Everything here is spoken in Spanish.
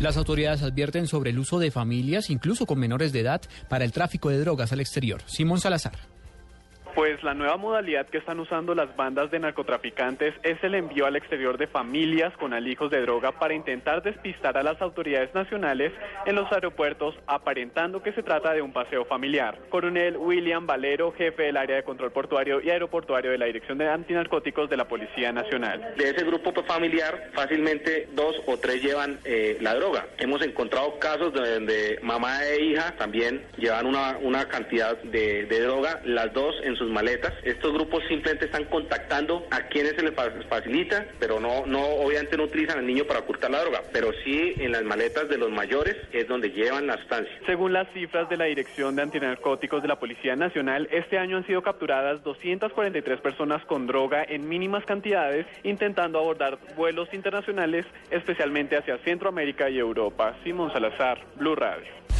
Las autoridades advierten sobre el uso de familias, incluso con menores de edad, para el tráfico de drogas al exterior. Simón Salazar. Pues la nueva modalidad que están usando las bandas de narcotraficantes es el envío al exterior de familias con alijos de droga para intentar despistar a las autoridades nacionales en los aeropuertos aparentando que se trata de un paseo familiar. Coronel William Valero, jefe del área de control portuario y aeroportuario de la Dirección de Antinarcóticos de la Policía Nacional. De ese grupo familiar fácilmente dos o tres llevan eh, la droga. Hemos encontrado casos donde mamá e hija también llevan una, una cantidad de, de droga, las dos en su maletas. Estos grupos simplemente están contactando a quienes se les facilita, pero no, no, obviamente no utilizan al niño para ocultar la droga, pero sí en las maletas de los mayores es donde llevan la sustancia. Según las cifras de la Dirección de Antinarcóticos de la Policía Nacional, este año han sido capturadas 243 personas con droga en mínimas cantidades intentando abordar vuelos internacionales, especialmente hacia Centroamérica y Europa. Simón Salazar, Blue Radio.